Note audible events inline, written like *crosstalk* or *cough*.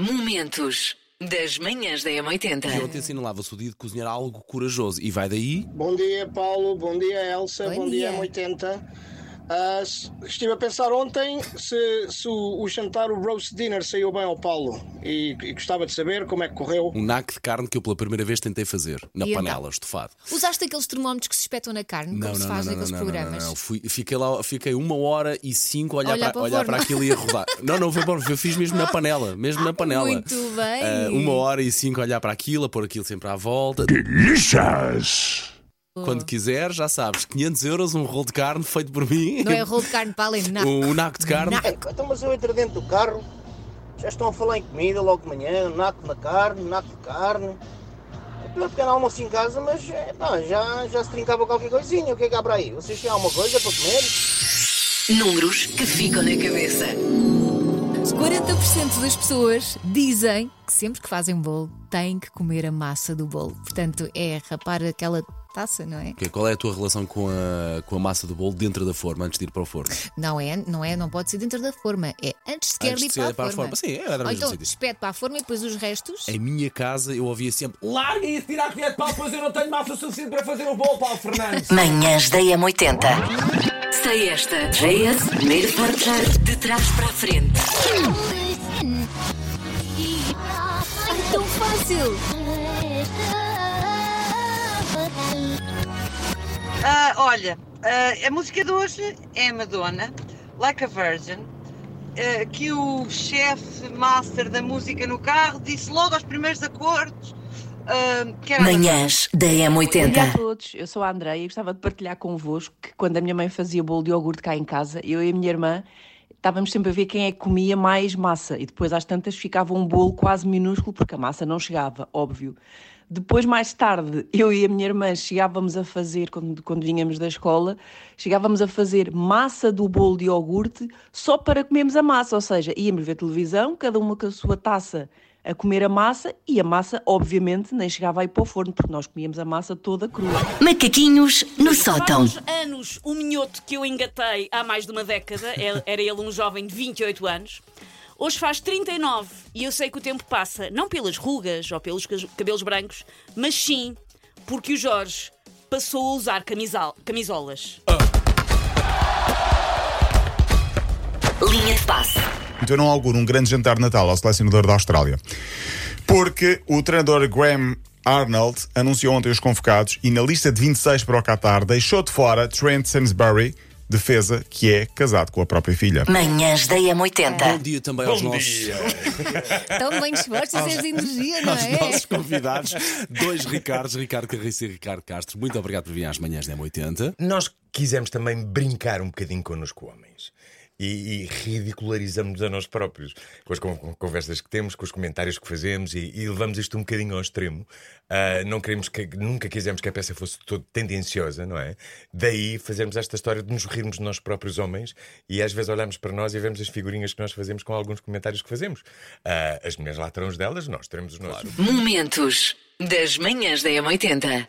Momentos das manhãs da E M80. ontem assinalava-se o dia de cozinhar algo corajoso. E vai daí. Bom dia, Paulo. Bom dia, Elsa. Bom Bom, dia, dia. M80. Ah, s- estive a pensar ontem se, se o, o jantar, o roast dinner, saiu bem ao Paulo. E, e gostava de saber como é que correu. Um naco de carne que eu pela primeira vez tentei fazer. Na E então? panela, estufado. Usaste aqueles termómetros que se espetam na carne, como se faz naqueles programas? não. Fui- fiquei lá, fiquei uma hora e cinco a olhar, Olhar para, para olhar para aquilo e a rodar. *laughs* não, não foi bom, eu fiz mesmo na panela, mesmo na panela. Muito bem. Ah, uma hora e cinco a olhar para aquilo, a pôr aquilo sempre à volta. Delicious! Quando quiser, já sabes, 500 euros, um rolo de carne feito por mim. Não é rolo de carne para além, não. Um naco de carne. Então, mas eu entro dentro do carro, já estão a falar em comida logo de manhã, naco na carne, naco de carne. Eu ia pequeno almoço em casa, mas é, pá, já, já se trincava qualquer coisinha. O que é que há para aí? Vocês têm alguma coisa para comer? Números que ficam na cabeça. 40% das pessoas dizem que sempre que fazem bolo têm que comer a massa do bolo. Portanto, é rapar aquela taça, não é? Ok, Qual é a tua relação com a, com a massa do bolo dentro da forma, antes de ir para o forno? Não é, não é, não pode ser dentro da forma. É antes sequer Antes de ir para, para a forma. forma. Sim, é, Ou então, sítio. espete para a forma e depois os restos. Em minha casa eu ouvia sempre Larguem isso, tira a colher de pau, pois eu não tenho massa suficiente para fazer o bolo, Paulo Fernandes. Manhãs da M80. Sei esta. JS, primeiro forjar de trás para a frente. É tão fácil! Ah, olha, ah, a música de hoje é Madonna, Like a Virgin, ah, que o chefe master da música no carro disse logo aos primeiros acordes que era Manhãs da Bom dia a M80. todos, eu sou a Andreia e gostava de partilhar convosco que quando a minha mãe fazia bolo de iogurte cá em casa, eu e a minha irmã estávamos sempre a ver quem é que comia mais massa e depois às tantas ficava um bolo quase minúsculo porque a massa não chegava, óbvio. Depois, mais tarde, eu e a minha irmã chegávamos a fazer, quando, quando vinhamos da escola, chegávamos a fazer massa do bolo de iogurte só para comermos a massa, ou seja, íamos ver televisão, cada uma com a sua taça a comer a massa e a massa, obviamente, nem chegava aí para o forno, porque nós comíamos a massa toda crua. Macaquinhos no sótão. Uns anos, o minhoto que eu engatei há mais de uma década, *laughs* era ele um jovem de 28 anos, hoje faz 39 e eu sei que o tempo passa, não pelas rugas ou pelos cabelos brancos, mas sim porque o Jorge passou a usar camisal- camisolas. Linha de passe. Então não auguro um grande jantar de Natal ao selecionador da Austrália. Porque o treinador Graham Arnold anunciou ontem os convocados e na lista de 26 para o Qatar deixou de fora Trent Sainsbury, defesa, que é casado com a própria filha. Manhãs da Bom M80. dia também aos nossos, *laughs* Tão bem dispostos a ser de energia, não aos é? nossos convidados, dois Ricardos, Ricardo Carriço e Ricardo Castro. Muito obrigado por vir às manhãs da M80. Nós quisemos também brincar um bocadinho connosco, homens. E, e ridicularizamos a nós próprios com as con- con- conversas que temos, com os comentários que fazemos e, e levamos isto um bocadinho ao extremo. Ah, não queremos que, nunca quisemos que a peça fosse todo tendenciosa, não é? Daí fazermos esta história de nos rirmos de nós próprios homens e às vezes olhamos para nós e vemos as figurinhas que nós fazemos com alguns comentários que fazemos. Ah, as mulheres lá terão os delas, nós teremos os nossos. Momentos das manhãs da M80.